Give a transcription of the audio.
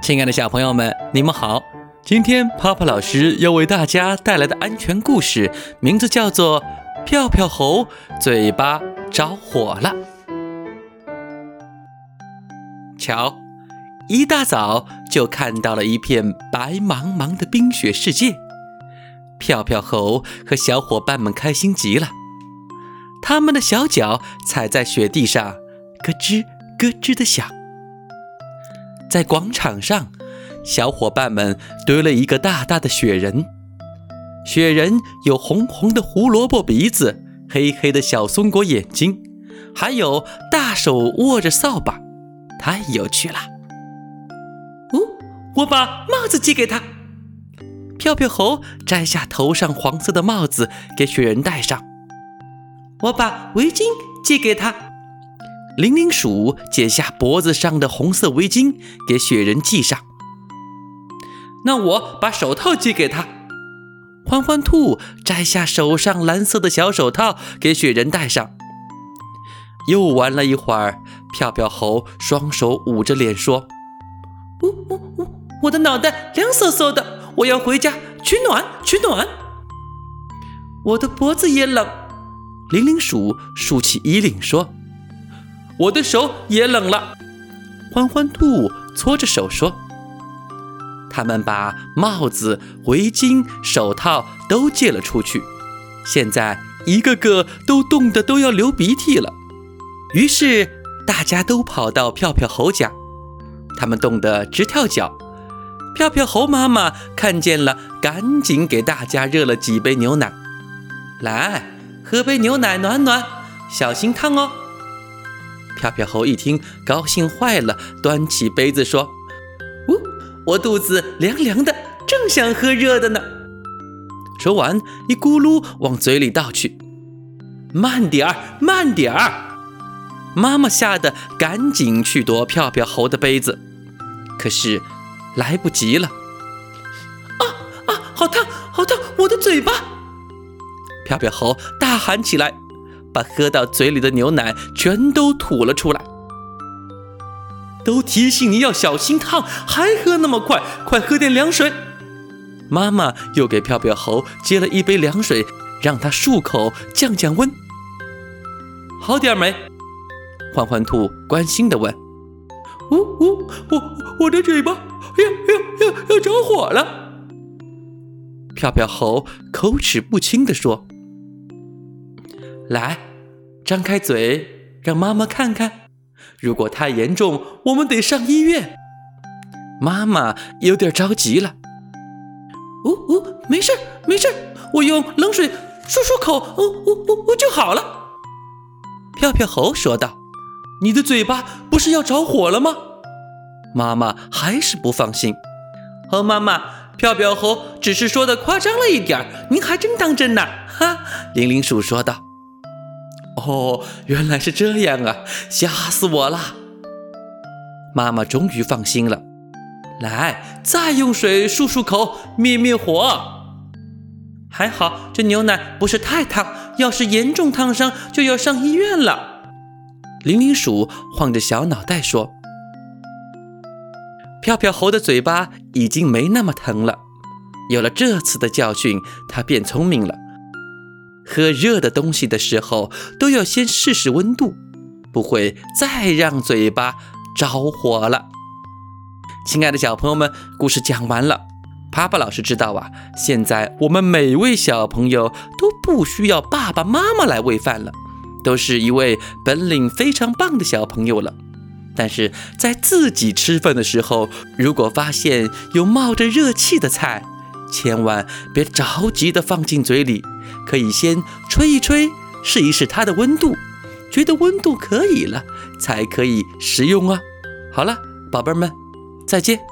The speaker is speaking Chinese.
亲爱的小朋友们，你们好！今天泡泡老师要为大家带来的安全故事，名字叫做《票票猴嘴巴着火了》。瞧，一大早就看到了一片白茫茫的冰雪世界，票票猴和小伙伴们开心极了，他们的小脚踩在雪地上，咯吱咯吱的响。在广场上，小伙伴们堆了一个大大的雪人。雪人有红红的胡萝卜鼻子，黑黑的小松果眼睛，还有大手握着扫把，太有趣了。哦，我把帽子借给他。票票猴摘下头上黄色的帽子给雪人戴上。我把围巾借给他。铃铃鼠解下脖子上的红色围巾，给雪人系上。那我把手套寄给他。欢欢兔摘下手上蓝色的小手套，给雪人戴上。又玩了一会儿，票票猴双手捂着脸说：“呜呜呜，我的脑袋凉飕飕的，我要回家取暖取暖。我的脖子也冷。”铃铃鼠竖起衣领说。我的手也冷了，欢欢兔搓着手说：“他们把帽子、围巾、手套都借了出去，现在一个个都冻得都要流鼻涕了。于是大家都跑到票票猴家，他们冻得直跳脚。票票猴妈妈看见了，赶紧给大家热了几杯牛奶，来喝杯牛奶暖暖，小心烫哦。”票票猴一听，高兴坏了，端起杯子说：“呜，我肚子凉凉的，正想喝热的呢。”说完，一咕噜往嘴里倒去。慢点儿，慢点儿！妈妈吓得赶紧去夺票票猴的杯子，可是来不及了。啊啊，好烫，好烫，我的嘴巴！票票猴大喊起来。把喝到嘴里的牛奶全都吐了出来。都提醒你要小心烫，还喝那么快，快喝点凉水。妈妈又给票票猴接了一杯凉水，让他漱口降降温。好点没？欢欢兔关心地问。呜呜，我我的嘴巴要要要要着火了。票票猴口齿不清地说。来，张开嘴，让妈妈看看。如果太严重，我们得上医院。妈妈有点着急了。呜呜，没事没事，我用冷水漱漱口，呜呜呜呜就好了。票票猴说道：“你的嘴巴不是要着火了吗？”妈妈还是不放心。猴妈妈，票票猴只是说的夸张了一点您还真当真呢？哈，铃铃鼠说道。哦，原来是这样啊！吓死我了。妈妈终于放心了。来，再用水漱漱口，灭灭火。还好这牛奶不是太烫，要是严重烫伤，就要上医院了。铃铃鼠晃着小脑袋说：“票票猴的嘴巴已经没那么疼了。有了这次的教训，它变聪明了。”喝热的东西的时候，都要先试试温度，不会再让嘴巴着火了。亲爱的小朋友们，故事讲完了。帕帕老师知道啊，现在我们每位小朋友都不需要爸爸妈妈来喂饭了，都是一位本领非常棒的小朋友了。但是在自己吃饭的时候，如果发现有冒着热气的菜，千万别着急的放进嘴里。可以先吹一吹，试一试它的温度，觉得温度可以了，才可以食用啊。好了，宝贝儿们，再见。